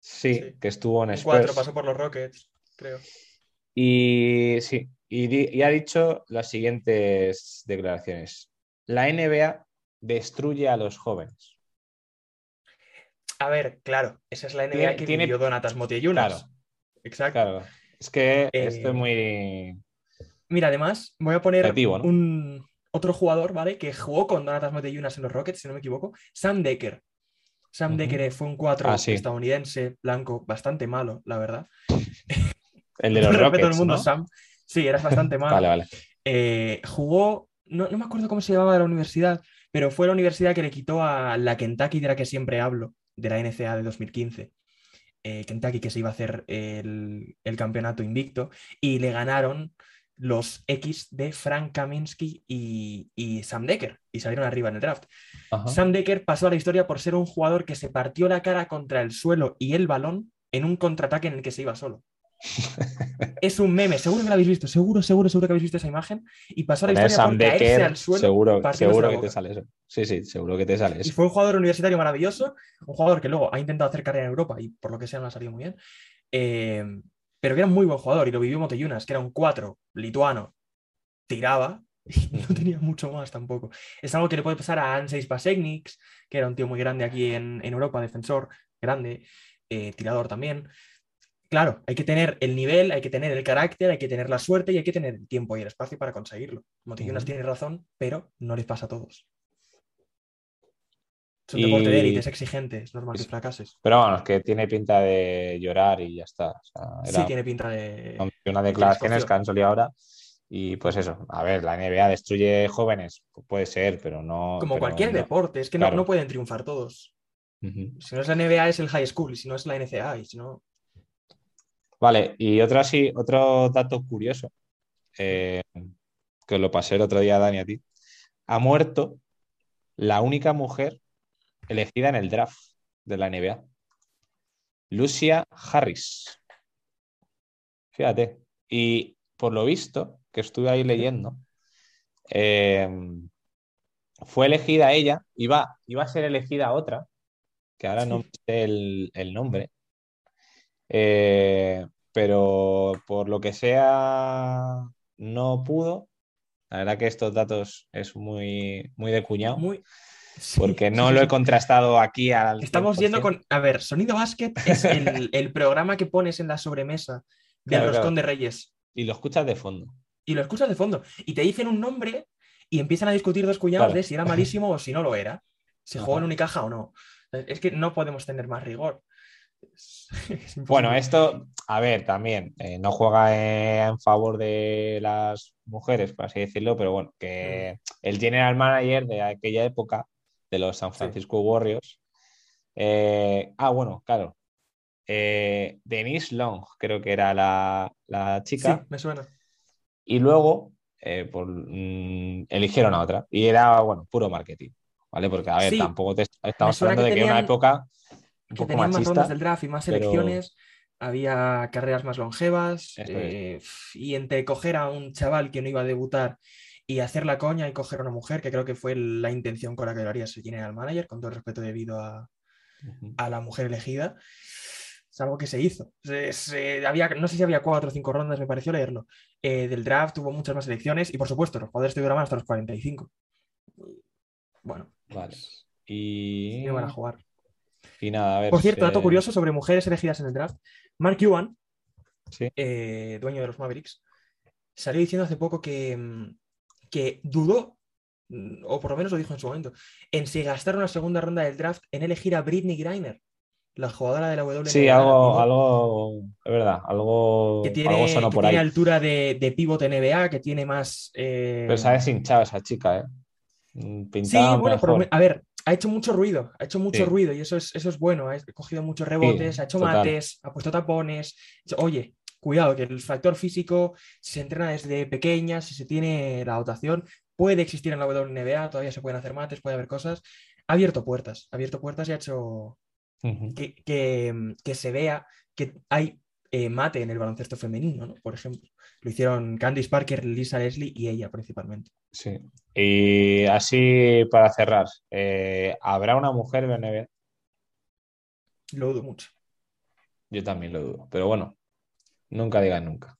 Sí, Sí. que estuvo en Un cuatro Spurs. pasó por los Rockets, creo. Y sí, y, ha dicho las siguientes declaraciones. La NBA destruye a los jóvenes. A ver, claro, esa es la NBA Tiene- que tiene- vivió Donatas Motiellunas. Claro. Exacto. Claro, es que Eh, esto es muy... Mira, además, voy a poner Creativo, ¿no? un otro jugador, ¿vale? Que jugó con Donatas Motiellunas en los Rockets, si no me equivoco. Sam Decker. Sam Ujú. Decker fue un 4 Ah, sí. estadounidense, blanco, bastante malo, la verdad. [laughs] El de los respeto Rockets, al mundo, ¿no? Sam. Sí, eras bastante [laughs] malo. Vale, vale. Eh, jugó, no, no me acuerdo cómo se llamaba la universidad, pero fue la universidad que le quitó a la Kentucky de la que siempre hablo, de la NCAA de 2015. Eh, Kentucky que se iba a hacer el, el campeonato invicto y le ganaron los X de Frank Kaminsky y, y Sam Decker y salieron arriba en el draft. Ajá. Sam Decker pasó a la historia por ser un jugador que se partió la cara contra el suelo y el balón en un contraataque en el que se iba solo. [laughs] Es un meme, seguro que lo habéis visto, seguro, seguro, seguro que habéis visto esa imagen y pasó a la Poner historia Sam por caerse Decker, al suelo. seguro, seguro que te sale eso. Sí, sí, seguro que te sale Y eso. fue un jugador universitario maravilloso, un jugador que luego ha intentado hacer carrera en Europa y por lo que sea no ha salido muy bien. Eh, pero que era un muy buen jugador y lo vivió Moteyunas, que era un 4 lituano, tiraba [laughs] y no tenía mucho más tampoco. Es algo que le puede pasar a Anseis Pasegniks, que era un tío muy grande aquí en, en Europa, defensor, grande, eh, tirador también. Claro, hay que tener el nivel, hay que tener el carácter, hay que tener la suerte y hay que tener el tiempo y el espacio para conseguirlo. Moteyunas Ujú. tiene razón, pero no les pasa a todos. Es un Y- deporte de élite, es exigente, es normal que Sí. fracases. Pero vamos, que tiene pinta de llorar y ya está. O sea, Sí, tiene pinta de. unas declaraciones que han salido ahora. Y pues eso, a ver, la NBA destruye jóvenes, Pu- puede ser, pero no. Como pero cualquier no. deporte, es que no- Claro. no, pueden triunfar todos. Si no es la NBA, es el high school, y si no es la NCAA, y si no. Vale, y otro así, otro dato curioso, eh, que lo pasé el otro día Dani a ti. Ha muerto la única mujer elegida en el draft de la NBA. Lucia Harris. Fíjate. Y por lo visto, que estuve ahí leyendo, eh, fue elegida ella, iba, iba a ser elegida otra, que ahora no Sí. sé el, el nombre, eh, pero por lo que sea no pudo. La verdad que estos datos es muy, muy de cuñado, Muy. Sí, porque no sí, lo he contrastado aquí al [laughs] Estamos 100%. yendo con. A ver, Sonido Basket es el, [laughs] el programa que pones en la sobremesa del Claro, Roscón claro. de Reyes. Y lo escuchas de fondo. Y lo escuchas de fondo. Y te dicen un nombre y empiezan a discutir dos cuñados Claro. de si era malísimo o si no lo era. Si jugó en. Unicaja o no. Es que no podemos tener más rigor. Es- [laughs] es Bueno, esto, a ver, también eh, no juega eh, en favor de las mujeres, por así decirlo, pero bueno, que el general manager de aquella época, de los San Francisco Warriors, eh, ah, bueno, claro, eh, Denise Long, creo que era la, la Sí, chica, me suena. y luego eh, por, mm, eligieron a otra, y era, bueno, puro marketing, ¿vale? Porque, a ver, Sí. tampoco te estamos hablando que de que era una época un que tenían más rondas del draft y más pero- selecciones, había carreras más longevas, eh, y entre coger a un chaval que no iba a debutar y hacer la coña y coger a una mujer, que creo que fue la intención con la que lo haría su general manager, con todo el respeto debido a, a la mujer elegida, es algo que se hizo. Se- se- había, no sé si había cuatro o cinco rondas, me pareció leerlo. Eh, del draft tuvo muchas más elecciones y, por supuesto, los jugadores tuvieron hasta los 45. Bueno, Vale. Y, no van a jugar. y nada, a ver. Por cierto, dato eh, curioso sobre mujeres elegidas en el draft. Mark Cuban, Sí. eh, dueño de los Mavericks, salió diciendo hace poco que, mm, que dudó, mm, o por lo menos lo dijo en su momento, en si gastar una segunda ronda del draft en elegir a Britney Griner, la jugadora de la WNBA. Sí, algo, algo, es verdad, algo, que tiene, algo que por tiene ahí. altura de, de pivot NBA, que tiene más... eh, Pero se ha deshinchado esa chica, ¿eh? Mm, Sí, bueno, por a ver, ha hecho mucho ruido, ha hecho mucho Sí. ruido y eso es, eso es bueno. Ha cogido muchos rebotes, ha hecho total. mates, ha puesto tapones. Oye, cuidado, que el factor físico, si se entrena desde pequeña, si se tiene la dotación, puede existir en la WNBA, todavía se pueden hacer mates, puede haber cosas. Ha abierto puertas, ha abierto puertas y ha hecho que- que se vea que hay eh, mate en el baloncesto femenino, ¿no? Por ejemplo. Lo hicieron Candice Parker, Lisa Leslie y ella principalmente. Sí. Y así para cerrar, eh, ¿habrá una mujer en la NBA? Lo dudo mucho. Yo también lo dudo, pero bueno, nunca digan nunca.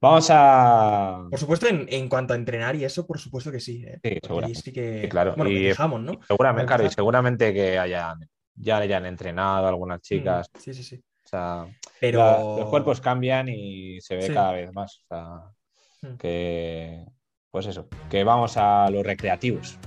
Vamos a. Por supuesto, en, en cuanto a entrenar y eso, por supuesto que sí. ¿eh? Sí, seguramente. sí que. Sí, claro. Bueno, Y- dejamos, ¿no? Seguramente, claro, y seguramente que hayan, ya hayan entrenado algunas chicas. Mm, sí, sí, sí. O sea, Pero. la- los cuerpos cambian y se ve Sí. cada vez más. O sea, Mm. que. Pues eso, que vamos a los recreativos.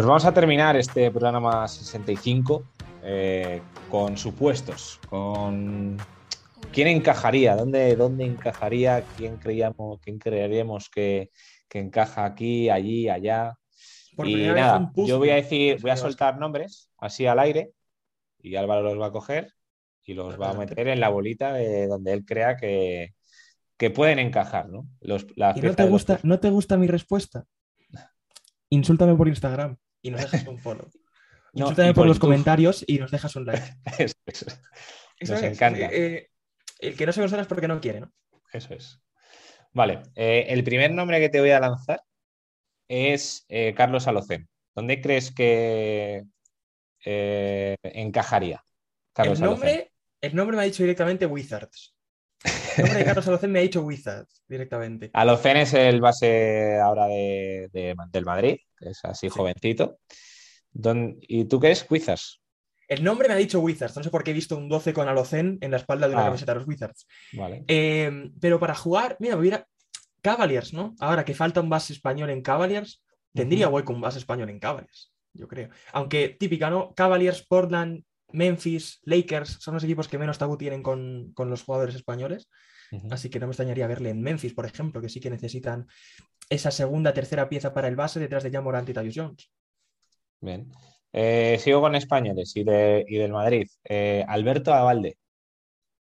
Pues vamos a terminar este programa 65 eh, con supuestos, con quién encajaría, dónde, dónde encajaría, quién creíamos, quién creeríamos que, que encaja aquí, allí, allá. Por y nada, yo voy a decir, voy a soltar nombres así al aire y Álvaro los va a coger y los va a meter en la bolita de donde él crea que, que pueden encajar, ¿no? Los, ¿Y no te, gusta, no te gusta mi respuesta? Insúltame por Instagram y nos dejas un follow. [laughs] No, por, por los YouTube. comentarios y nos dejas un like. [laughs] Eso, eso, Eso Nos es, encanta. eh, eh, el que no se consuela es porque no quiere, ¿no? eso es. Vale, eh, el primer nombre que te voy a lanzar es eh, Carlos Alocén. ¿Dónde crees que eh, encajaría? Carlos El nombre, el nombre me ha dicho directamente Wizards. El nombre de Carlos Alocen me ha dicho Wizards directamente. Alocén es el base ahora de, de- del Madrid, que es así Sí. jovencito. Don- ¿Y tú qué es? Quizás. El nombre me ha dicho Wizards. No sé por qué he visto un 12 con Alocen en la espalda de una Ah. camiseta de los Wizards. Vale. Eh, pero para jugar, mira, me hubiera. Cavaliers, ¿no? Ahora que falta un base español en Cavaliers, tendría Ujú. hueco un base español en Cavaliers, yo creo. Aunque típica, ¿no? Cavaliers, Portland, Memphis, Lakers son los equipos que menos tabú tienen con, con los jugadores españoles. Así que no me extrañaría verle en Memphis, por ejemplo, que sí que necesitan esa segunda, tercera pieza para el base detrás de Jamorant y Tyus Jones. Bien. Eh, sigo con españoles y, de- y del Madrid. Eh, Alberto Avalde.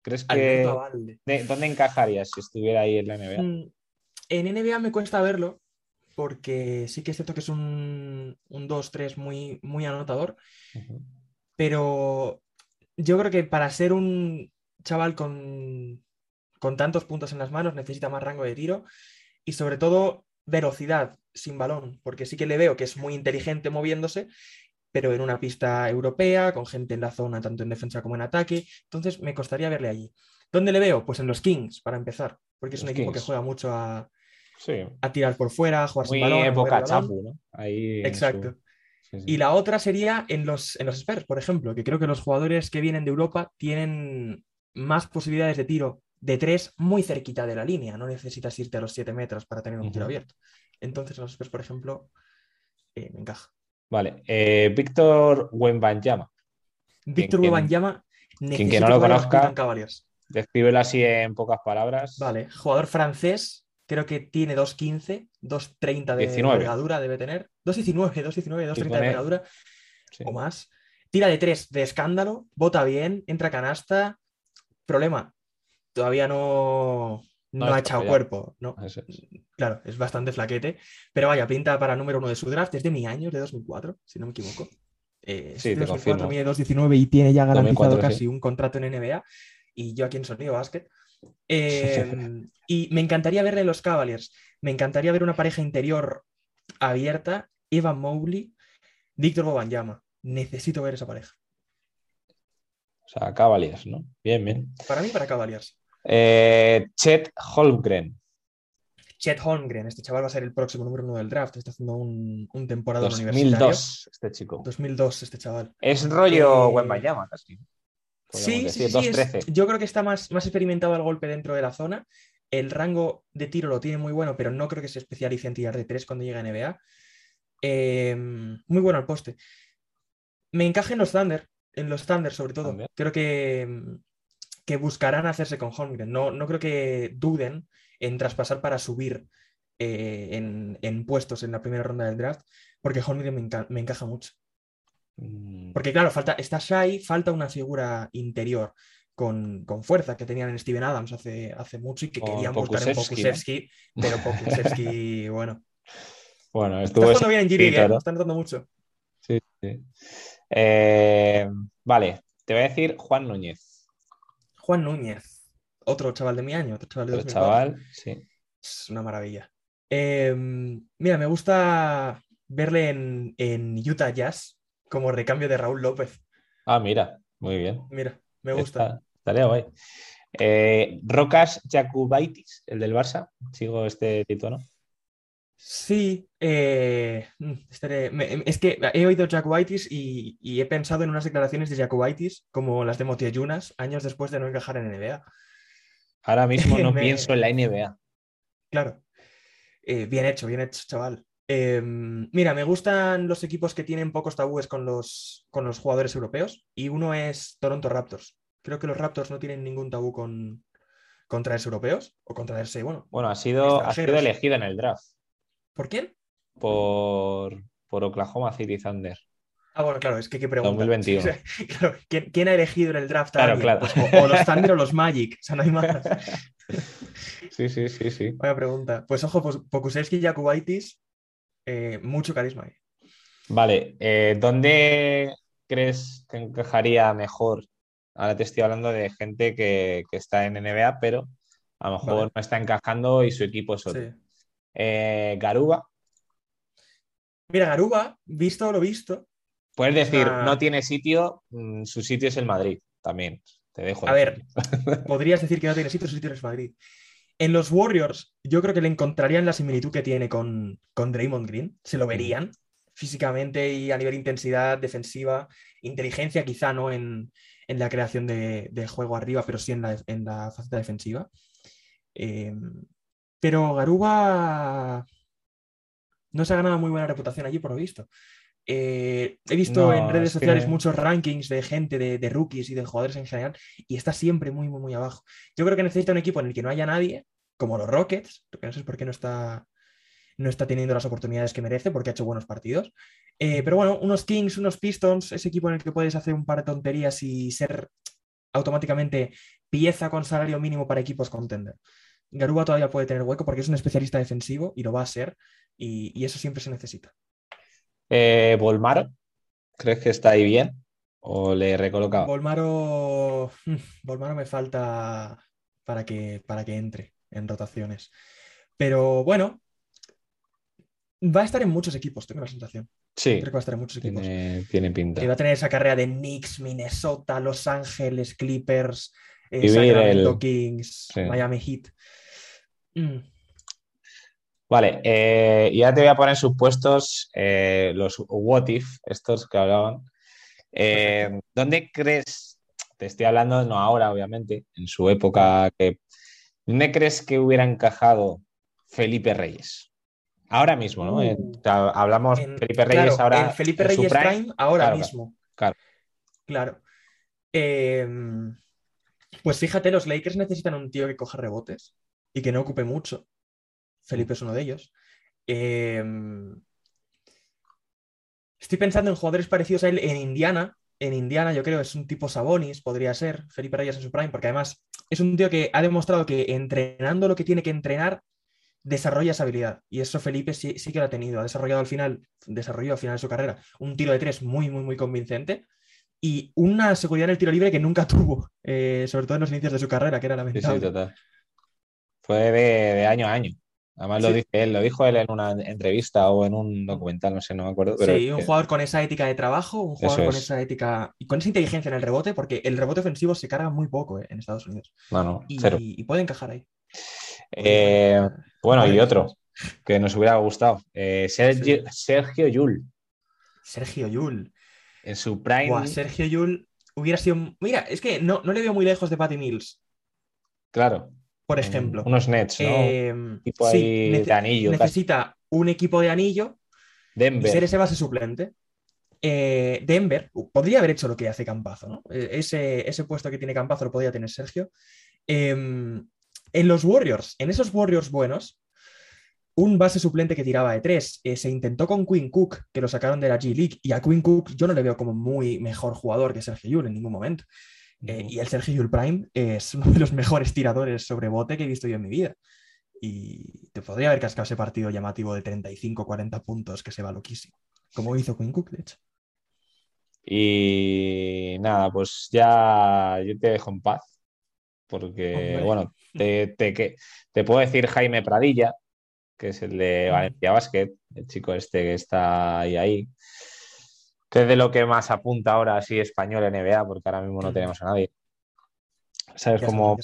¿Crees que Alberto Avalde. de- dónde encajaría si estuviera ahí en la NBA? Mm, En NBA me cuesta verlo, porque sí que es cierto que es un, un 2-3 muy, muy anotador. Pero yo creo que para ser un chaval con, con tantos puntos en las manos necesita más rango de tiro y sobre todo velocidad sin balón, porque sí que le veo que es muy inteligente moviéndose, pero en una pista europea, con gente en la zona, tanto en defensa como en ataque, entonces me costaría verle allí. ¿Dónde le veo? Pues en los Kings, para empezar, porque es un equipo que juega mucho a, Sí, a tirar por fuera, a jugar muy sin balón. época. Chapu, ¿no? Ahí Exacto. su- sí, sí. Y la otra sería en los, en los Spurs, por ejemplo, que creo que los jugadores que vienen de Europa tienen más posibilidades de tiro de tres muy cerquita de la línea. No necesitas irte a los 7 metros para tener un tiro abierto. Entonces, en los Spurs, por ejemplo, eh, me encaja. Vale. Eh, Víctor Wembanyama. Víctor quien- Wembanyama, que necesito no lo conozca. Descríbelo así en pocas palabras. Vale, jugador francés, creo que tiene 2.15, 2.30 de 19. envergadura debe tener. 2.19, 2.19, 2.30 de envergadura. Sí. o más. Tira de tres de escándalo, bota bien, entra canasta. Problema, todavía no, no, No ha echado ya. cuerpo, ¿no? Es. Claro, es bastante flaquete, pero vaya, pinta para número uno de su draft, es de mi año, es de 2004, si no me equivoco. Eh, Sí, de te 2004, confirmo. mide 2.19 y tiene ya garantizado 2004, sí. casi un contrato en NBA, y yo aquí en Sonido Basket. Eh, y me encantaría verle los Cavaliers, me encantaría ver una pareja interior abierta, Evan Mobley, Víctor Bobanyama. Necesito ver esa pareja. O sea, Cavaliers, ¿no? Bien, bien. Para mí, para Cavaliers. Eh, Chet Holmgren. Chet Holmgren, este chaval va a ser el próximo número uno del draft. Está haciendo un, un temporada universitario. 2002, este chico. 2002, este chaval. Es rollo Eh, Wembanyama, casi. Sí, sí, decir, sí, es- 2-13. yo creo que está más, más experimentado el golpe dentro de la zona. El rango de tiro lo tiene muy bueno, pero no creo que se especialice en tirar de tres cuando llegue a NBA. Eh, muy bueno al poste. Me encaja en los Thunder, en los Thunder sobre todo. También. Creo que, que buscarán hacerse con Holmgren. No, no creo que duden en traspasar para subir eh, en, puestos en la primera ronda del draft, porque Holmgren me, encaja mucho. Mm. Porque claro, falta, está Shai, falta una figura interior con, fuerza que tenían en Steven Adams hace, hace mucho y que querían buscar en Pokusevski, pero Pokusevski, [laughs] bueno. Bueno, estuvo está bien en Giri, ¿eh? está notando mucho. Sí, sí. Eh, vale, te voy a decir Juan Núñez. Juan Núñez, otro chaval de mi año, otro chaval de otro chaval, sí. Es una maravilla. Em, mira, me gusta verle en, en Utah Jazz como recambio de Raúl López. Ah, mira, muy bien. Mira, me gusta. estaría guay. Eh, Rocas Jakubaitis, el del Barça. Sigo este título, ¿no? Sí, eh, mm, es que he oído Jakubaitis y, y, he pensado en unas declaraciones de Jakubaitis como las de Motiayunas años después de no encajar en NBA. Ahora mismo no [laughs] pienso en la NBA. Claro. Eh, bien hecho, bien hecho, chaval. Em, mira, me gustan los equipos que tienen pocos tabúes con los, con los jugadores europeos y uno es Toronto Raptors. Creo que los Raptors no tienen ningún tabú con, con traerse europeos o con traerse, bueno. Bueno, ha sido, ha sido elegido en el draft. ¿Por quién? Por, por Oklahoma City Thunder. Ah, bueno, claro, es que qué pregunta. 2021. [laughs] ¿quién, ha elegido en el draft? Claro, claro. Pues, o, los Thunder o los Magic. O sea, no hay más. [laughs] sí, sí, sí, sí. Vaya pregunta. Pues ojo, pues, Pokusevski y Jakubaitis, eh, mucho carisma ahí. Vale, eh, ¿dónde crees que encajaría mejor? Ahora te estoy hablando de gente que, está en NBA, pero a lo mejor no está encajando y su equipo es otro. Eh, Garuba. Mira, Garuba, visto lo visto, Puedes decir, no tiene sitio, mm, su sitio es el Madrid, también. Te dejo. A ver, [laughs] podrías decir que no tiene sitio, su sitio es Madrid. En los Warriors, yo creo que le encontrarían la similitud que tiene con, con Draymond Green. Se lo mm. verían físicamente y a nivel de intensidad defensiva, inteligencia, quizá no en, la creación de, juego arriba, pero sí en la, en la faceta defensiva. Eh, pero Garuba no se ha ganado muy buena reputación allí, por lo visto. Eh, he visto en redes sociales muchos rankings de gente, de, rookies y de jugadores en general, y está siempre muy, muy, muy abajo. Yo creo que necesita un equipo en el que no haya nadie, como los Rockets, que no sé por qué no está, no está teniendo las oportunidades que merece, porque ha hecho buenos partidos. Eh, pero bueno, unos Kings, unos Pistons, ese equipo en el que puedes hacer un par de tonterías y ser automáticamente pieza con salario mínimo para equipos contender. Garuba todavía puede tener hueco porque es un especialista defensivo y lo va a ser, y eso siempre se necesita. Eh, Volmaro, ¿crees que está ahí bien? ¿O le he recolocado? Volmaro, [laughs] Volmaro me falta para que, para que entre en rotaciones. Pero bueno, va a estar en muchos equipos, tengo la sensación. Sí. Creo que va a estar en muchos equipos. Tiene, pinta. Y va a tener esa carrera de Knicks, Minnesota, Los Ángeles, Clippers, eh, Kings, Miami Heat. Mm. Vale, eh, ya te voy a poner en sus puestos eh, los what if, estos que hablaban. Eh, ¿Dónde crees, te estoy hablando, no ahora, obviamente, en su época, que, ¿dónde crees que hubiera encajado Felipe Reyes? Ahora mismo, ¿no? Uh. hablamos Felipe Reyes ahora. En Felipe Reyes prime, ahora mismo. Claro. Claro. Em, pues fíjate, los Lakers necesitan un tío que coja rebotes y que no ocupe mucho. Felipe es uno de ellos. Em, estoy pensando en jugadores parecidos a él en Indiana. En Indiana, yo creo, es un tipo Sabonis, podría ser Felipe Reyes en su prime, porque además es un tío que ha demostrado que entrenando lo que tiene que entrenar, desarrolla esa habilidad. Y eso Felipe sí, que lo ha tenido. Ha desarrollado al final, desarrolló al final de su carrera un tiro de tres muy, muy, muy convincente y una seguridad en el tiro libre que nunca [laughs] tuvo, eh, sobre todo en los inicios de su carrera, que era lamentable. Sí, sí, total. Fue de año a año. Además lo dice él, lo dijo él en una entrevista o en un documental, no sé, no me acuerdo. sí, un jugador con esa ética de trabajo, un jugador con esa ética y con esa inteligencia en el rebote, porque el rebote ofensivo se carga muy poco eh, en Estados Unidos. No, y, y, puede encajar ahí. Eh, bueno, y otro que nos hubiera gustado, eh, Sergio, Sergio Yul. Sergio Yul. En su prime. Sergio Yul hubiera sido. Mira, es que no, no le veo muy lejos de Patty Mills. Claro por ejemplo. Unos Nets, ¿no? Em, tipo ahí de anillo. Necesita un equipo de anillo Denver. y ser ese base suplente. eh, Denver podría haber hecho lo que hace Campazo, ¿no? Eh, ese, ese puesto que tiene Campazo lo podía tener Sergio. Em, en los Warriors, en esos Warriors buenos, un base suplente que tiraba de tres. Eh, se intentó con Quinn Cook, que lo sacaron de la G League, y a Quinn Cook yo no le veo como muy mejor jugador que Sergio Yul en ningún momento. Eh, y el Sergio Yul Prime es [laughs] uno de los mejores tiradores sobre bote que he visto yo en mi vida. Y te podría haber cascado ese partido llamativo de 35-40 puntos que se va loquísimo, como hizo Quinn Cook, de hecho. Y nada, pues ya yo te dejo en paz, porque bueno, te, te, te puedo decir Jaime Pradilla, que es el de Valencia Basket, el chico este que está ahí, ahí, que es de lo que más apunta ahora así español NBA, porque ahora mismo no tenemos a nadie. ¿Sabes cómo?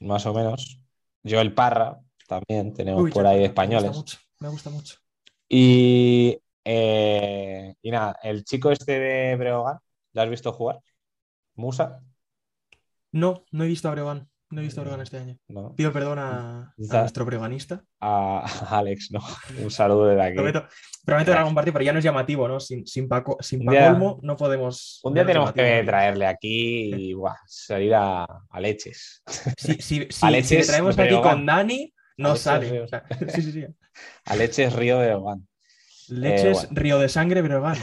Más o menos. Yo el Parra, también tenemos por ahí españoles. Me gusta mucho, me gusta mucho. Y, eh, y nada, el chico este de Breogán, ¿lo has visto jugar? ¿Musa? No, no he visto a Breogán. No he visto Breogán este año. Pido perdón a, nuestro breganista. A, Alex, no. Un saludo de aquí. Prometo, prometo un partido, pero ya no es llamativo, ¿no? Sin, sin Paco, sin Paco no podemos. Un día tenemos que traerle aquí y salir a, leches. Si, si, [laughs] a leches si traemos aquí con Dani, no sale. [laughs] sí, sí, sí. [laughs] A leches Río de Breogán. Leches eh, Río de Sangre Breogán.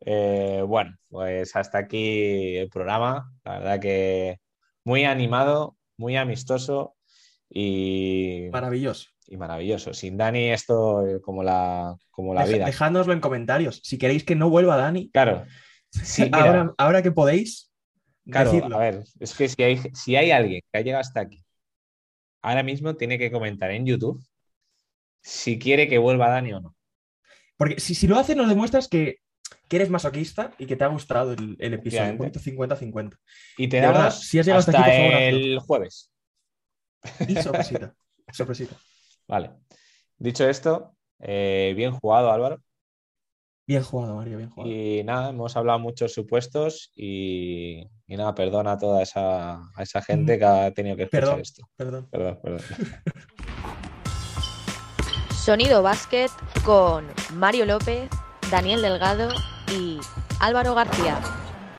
eh, bueno, pues hasta aquí el programa. La verdad que muy animado, muy amistoso y maravilloso. Y maravilloso. Sin Dani esto como la, como la vida. Dejádnoslo en comentarios. Si queréis que no vuelva Dani. Claro. [laughs] ahora, ahora, que podéis. Claro, a ver, es que si hay, si hay alguien que ha llegado hasta aquí, ahora mismo tiene que comentar en YouTube si quiere que vuelva Dani o no. Porque si, si lo hace, nos demuestras que que eres masoquista y que te ha gustado el, episodio. 50-50. Y te da si has hasta, hasta el jueves. Y sorpresita. [laughs] sorpresita. Vale. Dicho esto, eh, bien jugado, Álvaro. Bien jugado, Mario, bien jugado. Y nada, hemos hablado muchos supuestos y, nada, perdona a toda esa, a esa gente mm. que ha tenido que escuchar esto. Perdón. Perdón, perdón. Sonido Básquet con Mario López, Daniel Delgado y Álvaro García.